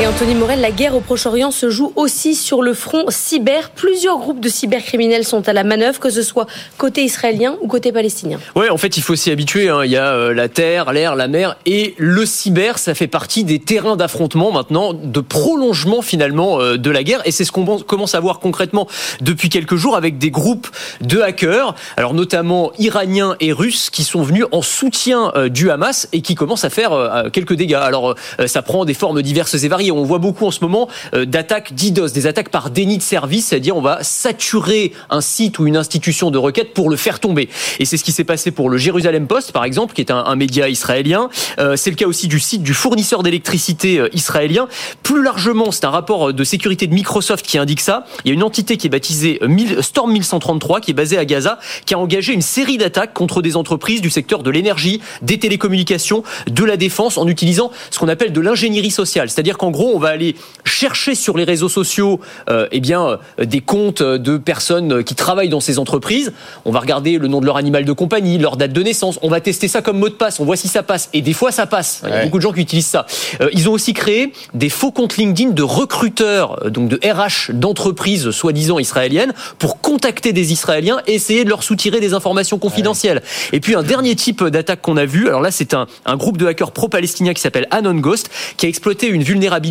Et Anthony Morel, la guerre au Proche-Orient se joue aussi sur le front cyber. Plusieurs groupes de cybercriminels sont à la manœuvre, que ce soit côté israélien ou côté palestinien. Ouais, en fait, il faut s'y habituer. Hein. Il y a euh, la terre, l'air, la mer et le cyber. Ça fait partie des terrains d'affrontement maintenant, de prolongement finalement euh, de la guerre. Et c'est ce qu'on commence à voir concrètement depuis quelques jours avec des groupes de hackers, alors notamment iraniens et russes, qui sont venus en soutien euh, du Hamas et qui commencent à faire quelques dégâts. Alors, ça prend des formes diverses et variées on voit beaucoup en ce moment euh, d'attaques DDoS, des attaques par déni de service, c'est-à-dire on va saturer un site ou une institution de requête pour le faire tomber. Et c'est ce qui s'est passé pour le Jérusalem Post, par exemple, qui est un, média israélien. Euh, c'est le cas aussi du site du fournisseur d'électricité euh, israélien. Plus largement, c'est un rapport de sécurité de Microsoft qui indique ça. Il y a une entité qui est baptisée Storm 1133, qui est basée à Gaza, qui a engagé une série d'attaques contre des entreprises du secteur de l'énergie, des télécommunications, de la défense, en utilisant ce qu'on appelle de l'ingénierie sociale. C'est-à-dire gros, on va aller chercher sur les réseaux sociaux euh, eh bien, euh, des comptes de personnes qui travaillent dans ces entreprises. On va regarder le nom de leur animal de compagnie, leur date de naissance. On va tester ça comme mot de passe. On voit si ça passe. Et des fois, ça passe. Il y a beaucoup de gens qui utilisent ça. Euh, ils ont aussi créé des faux comptes LinkedIn de recruteurs, donc de RH d'entreprises soi-disant israéliennes, pour contacter des Israéliens et essayer de leur soutirer des informations confidentielles. Et puis un dernier type d'attaque qu'on a vu. Alors là, c'est un, un groupe de hackers pro-palestiniens qui s'appelle Anon Ghost, qui a exploité une vulnérabilité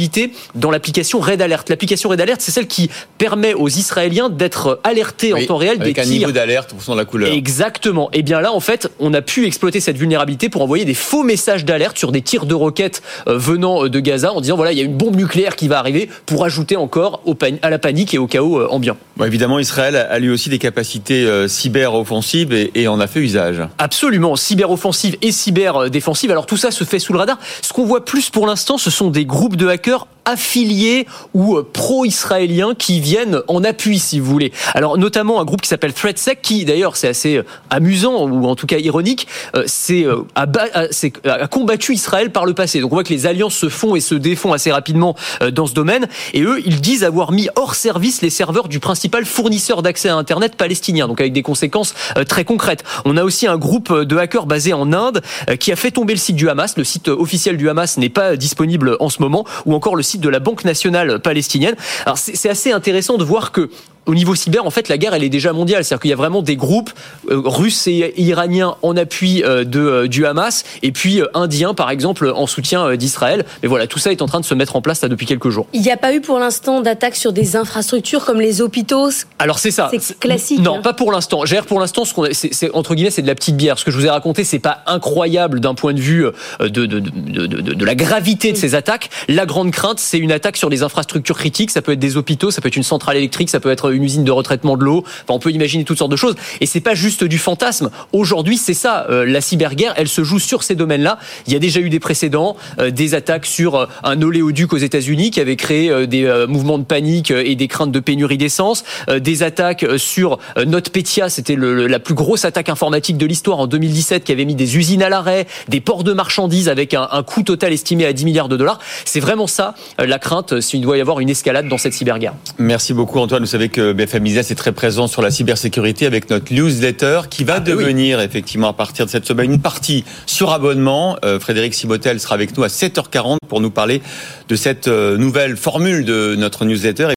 dans l'application Red Alert. L'application Red Alert, c'est celle qui permet aux Israéliens d'être alertés en temps réel avec des un niveau d'alerte pour de la couleur. Exactement. Et bien là, en fait, on a pu exploiter cette vulnérabilité pour envoyer des faux messages d'alerte sur des tirs de roquettes euh, venant euh, de Gaza en disant voilà, il y a une bombe nucléaire qui va arriver pour ajouter encore à la panique et au chaos euh, ambiant. Évidemment, Israël a lui aussi des capacités cyber-offensives et, et en a fait usage. Absolument, cyber-offensive et cyber-défensive. Alors tout ça se fait sous le radar. Ce qu'on voit plus pour l'instant, ce sont des groupes de hackers affiliés ou euh, pro-israéliens qui viennent en appui, si vous voulez. Alors, notamment un groupe qui s'appelle ThreadSec, qui d'ailleurs, c'est assez euh, amusant, ou en tout cas ironique, euh, c'est a, combattu Israël par le passé. Donc, on voit que les alliances se font et se défont assez rapidement dans ce domaine. Et eux, ils disent avoir mis hors service les serveurs du principal fournisseur d'accès à Internet palestinien, donc avec des conséquences très concrètes. On a aussi un groupe de hackers basé en Inde qui a fait tomber le site du Hamas. Le site officiel du Hamas n'est pas disponible en ce moment, ou encore le de la Banque nationale palestinienne. Alors c'est assez intéressant de voir que au niveau cyber, en fait, la guerre, elle est déjà mondiale. C'est-à-dire qu'il y a vraiment des groupes euh, russes et iraniens en appui euh, de, euh, du Hamas, et puis indiens, par exemple, en soutien d'Israël. Mais voilà, tout ça est en train de se mettre en place là depuis quelques jours. Il n'y a pas eu pour l'instant d'attaque sur des infrastructures comme les hôpitaux? Alors c'est ça. C'est classique. Non, hein. pas pour l'instant. Gère pour l'instant, ce qu'on, c'est, entre guillemets, c'est de la petite bière. Ce que je vous ai raconté, c'est pas incroyable d'un point de vue de, de, de, de, la gravité de ces attaques. La grande crainte, c'est une attaque sur des infrastructures critiques. Ça peut être des hôpitaux, ça peut être une centrale électrique, ça peut être une usine de retraitement de l'eau. Enfin, on peut imaginer toutes sortes de choses. Et c'est pas juste du fantasme. Aujourd'hui, c'est ça. Euh, la cyberguerre, elle se joue sur ces domaines-là. Il y a déjà eu des précédents, euh, des attaques sur euh, un oléoduc aux États-Unis qui avait créé des mouvements de panique et des craintes de pénurie d'essence, des attaques sur NotPetya, c'était la plus grosse attaque informatique de l'histoire en 2017 qui avait mis des usines à l'arrêt, des ports de marchandises avec un, un coût total estimé à 10 milliards de dollars. C'est vraiment ça la crainte s'il doit y avoir une escalade dans cette cyberguerre. Merci beaucoup Antoine. Vous savez que BFM Business est très présent sur la cybersécurité avec notre newsletter qui va ah, devenir effectivement à partir de cette semaine une partie sur abonnement. Euh, Frédéric Simotel sera avec nous à 7h40 pour nous parler de cette euh, nouvelle formule de notre newsletter.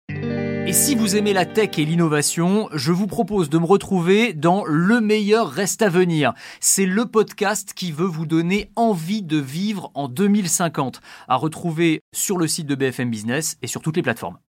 Et si vous aimez la tech et l'innovation, je vous propose de me retrouver dans Le meilleur reste à venir. C'est le podcast qui veut vous donner envie de vivre en 2050, à retrouver sur le site de BFM Business et sur toutes les plateformes.